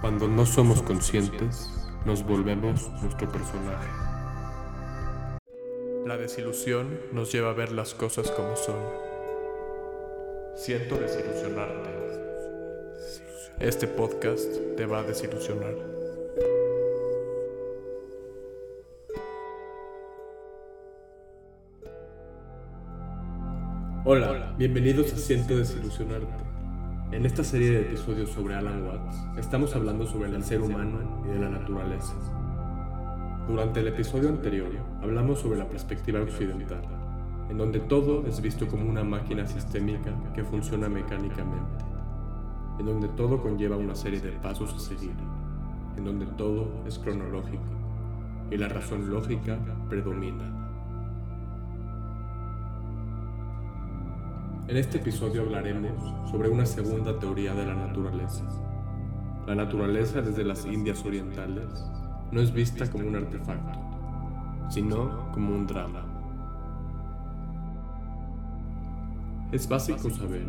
Cuando no somos conscientes, nos volvemos nuestro personaje. La desilusión nos lleva a ver las cosas como son. Siento desilusionarte. Este podcast te va a desilusionar. Hola, bienvenidos a Siento desilusionarte. En esta serie de episodios sobre Alan Watts, estamos hablando sobre el ser humano y de la naturaleza. Durante el episodio anterior, hablamos sobre la perspectiva occidental, en donde todo es visto como una máquina sistémica que funciona mecánicamente, en donde todo conlleva una serie de pasos a seguir, en donde todo es cronológico y la razón lógica predomina. En este episodio hablaremos sobre una segunda teoría de la naturaleza. La naturaleza desde las Indias Orientales no es vista como un artefacto, sino como un drama. Es básico saber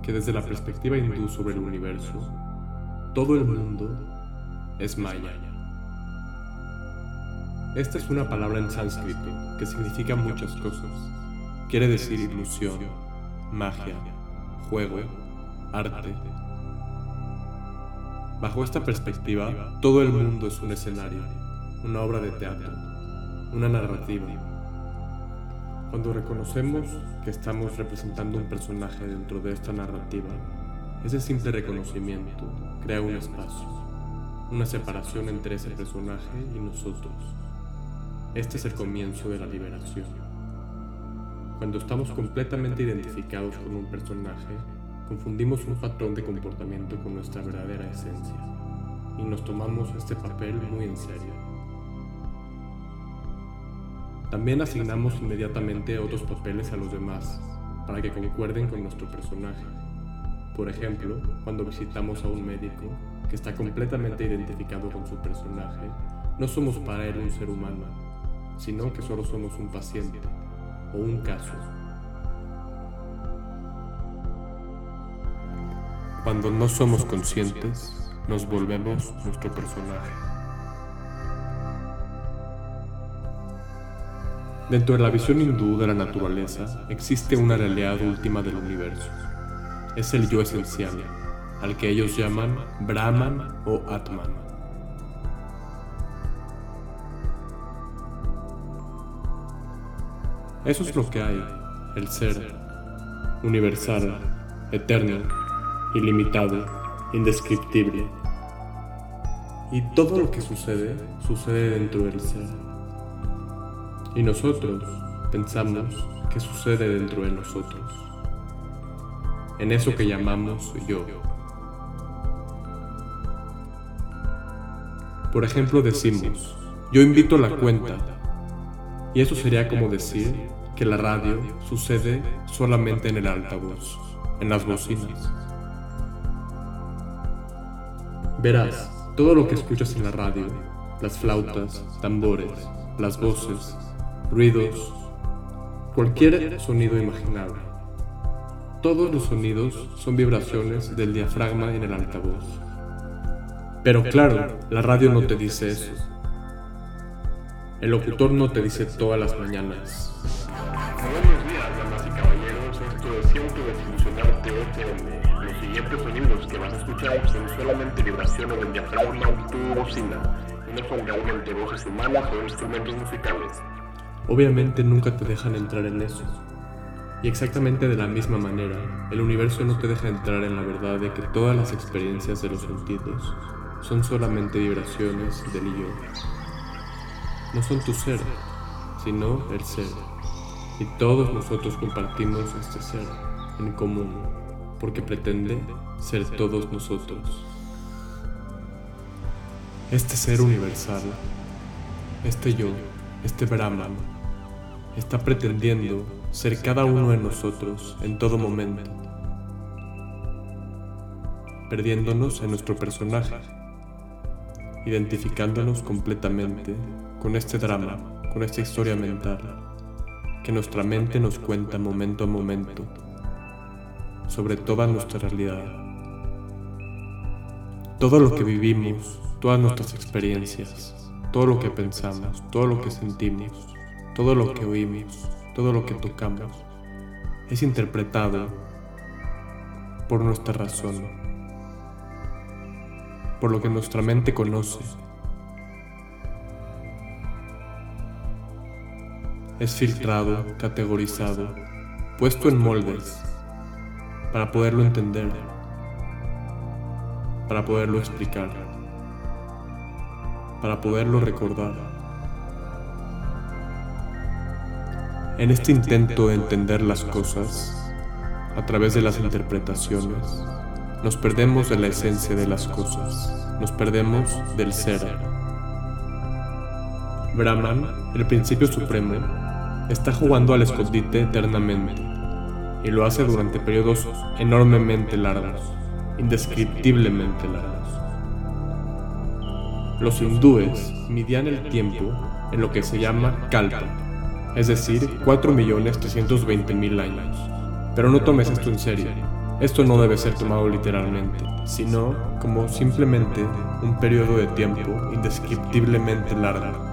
que desde la perspectiva hindú sobre el universo, todo el mundo es maya. Esta es una palabra en sánscrito que significa muchas cosas. Quiere decir ilusión, magia, juego, arte. Bajo esta perspectiva, todo el mundo es un escenario, una obra de teatro, una narrativa. Cuando reconocemos que estamos representando un personaje dentro de esta narrativa, ese simple reconocimiento crea un espacio, una separación entre ese personaje y nosotros. Este es el comienzo de la liberación. Cuando estamos completamente identificados con un personaje, confundimos un patrón de comportamiento con nuestra verdadera esencia y nos tomamos este papel muy en serio. También asignamos inmediatamente otros papeles a los demás para que concuerden con nuestro personaje. Por ejemplo, cuando visitamos a un médico que está completamente identificado con su personaje, no somos para él un ser humano, sino que solo somos un paciente o un caso. Cuando no somos conscientes, nos volvemos nuestro personaje. Dentro de la visión hindú de la naturaleza existe una realidad última del universo. Es el yo esencial, al que ellos llaman Brahman o Atman. Eso es lo que hay, el ser, universal, eterno, ilimitado, indescriptible. Y todo lo que sucede, sucede dentro del ser. Y nosotros pensamos que sucede dentro de nosotros. En eso que llamamos yo. Por ejemplo, decimos, yo invito la cuenta. Y eso sería como decir que la radio sucede solamente en el altavoz, en las bocinas. Verás, todo lo que escuchas en la radio, las flautas, tambores, las voces, ruidos, cualquier sonido imaginable. Todos los sonidos son vibraciones del diafragma en el altavoz. Pero claro, la radio no te dice eso. El locutor no te dice todas las mañanas, Buenos días, damas y caballeros. Esto es Siento Desilusionarte FM. Los siguientes sonidos que vas a escuchar son solamente vibraciones del diafragma de tu bocina no son realmente voces humanas o instrumentos musicales. Obviamente nunca te dejan entrar en eso. Y exactamente de la misma manera, el universo no te deja entrar en la verdad de que todas las experiencias de los sentidos son solamente vibraciones del yo. No son tu ser, sino el ser. Y todos nosotros compartimos este ser en común, porque pretende ser todos nosotros. Este ser universal, este yo, este Brahman, está pretendiendo ser cada uno de nosotros en todo momento, perdiéndonos en nuestro personaje, identificándonos completamente con este drama, con esta historia mental que nuestra mente nos cuenta momento a momento sobre toda nuestra realidad. Todo lo que vivimos, todas nuestras experiencias, todo lo que pensamos, todo lo que sentimos, todo lo que oímos, todo lo que tocamos, es interpretado por nuestra razón, por lo que nuestra mente conoce. Es filtrado, categorizado, puesto en moldes para poderlo entender, para poderlo explicar, para poderlo recordar. En este intento de entender las cosas, a través de las interpretaciones, nos perdemos de la esencia de las cosas, nos perdemos del ser. Brahman, el principio supremo, está jugando al escondite eternamente y lo hace durante periodos enormemente largos, indescriptiblemente largos. Los hindúes midían el tiempo en lo que se llama kalpa, es decir, 4.320.000 años. Pero no tomes esto en serio. Esto no debe ser tomado literalmente, sino como simplemente un periodo de tiempo indescriptiblemente largo.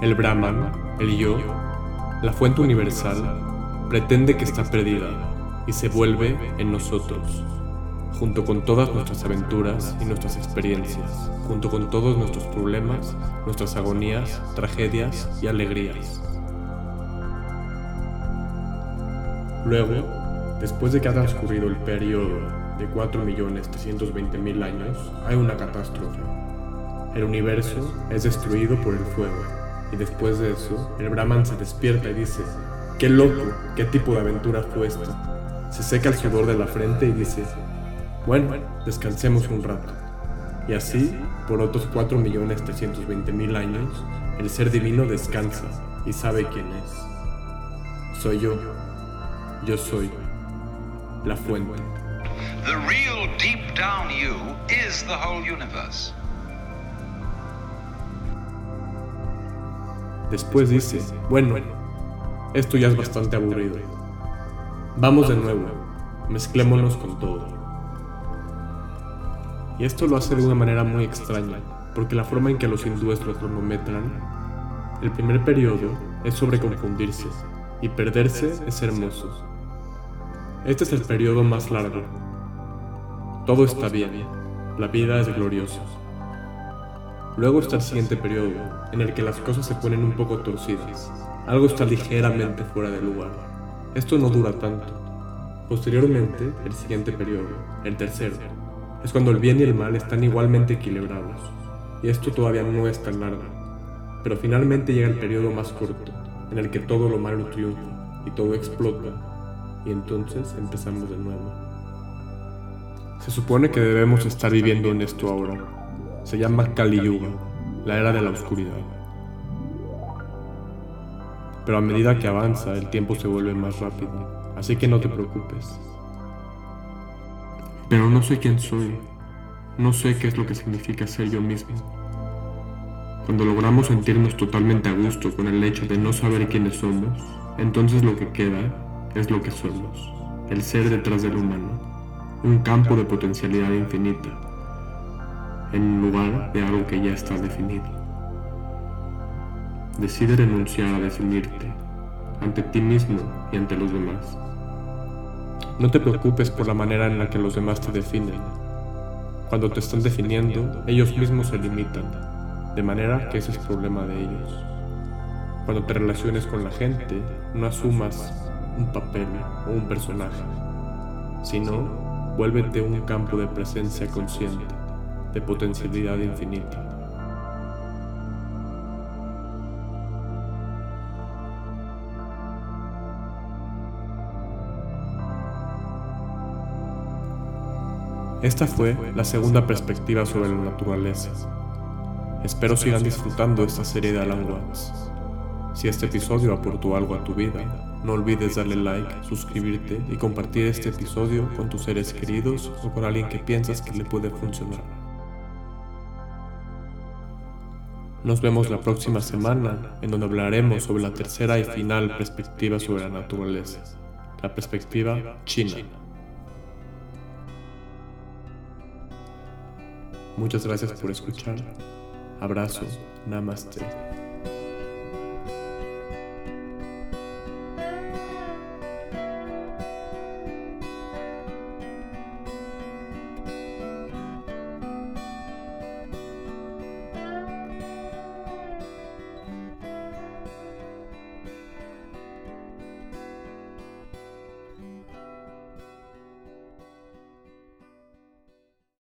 El Brahman, el yo, la fuente universal, pretende que está perdida y se vuelve en nosotros, junto con todas nuestras aventuras y nuestras experiencias, junto con todos nuestros problemas, nuestras agonías, tragedias y alegrías. Luego, después de que ha transcurrido el periodo de 4.320.000 años, hay una catástrofe. El universo es destruido por el fuego, y después de eso, el Brahman se despierta y dice, ¡qué loco! ¿Qué tipo de aventura fue esta? Se seca el sudor de la frente y dice, bueno, descansemos un rato. Y así, por otros 4.320.000 años, el ser divino descansa y sabe quién es. Soy yo. Yo soy la fuente. The real deep down you is the whole universe. Después dice, bueno, esto ya es bastante aburrido. Vamos de nuevo, mezclémonos con todo. Y esto lo hace de una manera muy extraña, porque la forma en que los hindúes lo cronometran, el primer periodo es sobre confundirse, y perderse es hermoso. Este es el periodo más largo. Todo está bien, la vida es gloriosa. Luego está el siguiente periodo, en el que las cosas se ponen un poco torcidas. Algo está ligeramente fuera de lugar. Esto no dura tanto. Posteriormente, el siguiente periodo, el tercero, es cuando el bien y el mal están igualmente equilibrados. Y esto todavía no es tan largo. Pero finalmente llega el periodo más corto, en el que todo lo malo triunfa y todo explota. Y entonces empezamos de nuevo. Se supone que debemos estar viviendo en esto ahora, se llama Kali Yuga, la era de la oscuridad. Pero a medida que avanza, el tiempo se vuelve más rápido, así que no te preocupes. Pero no sé quién soy, no sé qué es lo que significa ser yo mismo. Cuando logramos sentirnos totalmente a gusto con el hecho de no saber quiénes somos, entonces lo que queda es lo que somos, el ser detrás del humano, un campo de potencialidad infinita en lugar de algo que ya está definido. Decide renunciar a definirte ante ti mismo y ante los demás. No te preocupes por la manera en la que los demás te definen. Cuando te están definiendo, ellos mismos se limitan, de manera que ese es problema de ellos. Cuando te relaciones con la gente, no asumas un papel o un personaje, sino vuélvete un campo de presencia consciente de potencialidad infinita. Esta fue la segunda perspectiva sobre la naturaleza. Espero sigan disfrutando esta serie de Alan Watts. Si este episodio aportó algo a tu vida, no olvides darle like, suscribirte y compartir este episodio con tus seres queridos o con alguien que piensas que le puede funcionar. Nos vemos la próxima semana, en donde hablaremos sobre la tercera y final perspectiva sobre la naturaleza, la perspectiva china. Muchas gracias por escuchar. Abrazo. Namaste.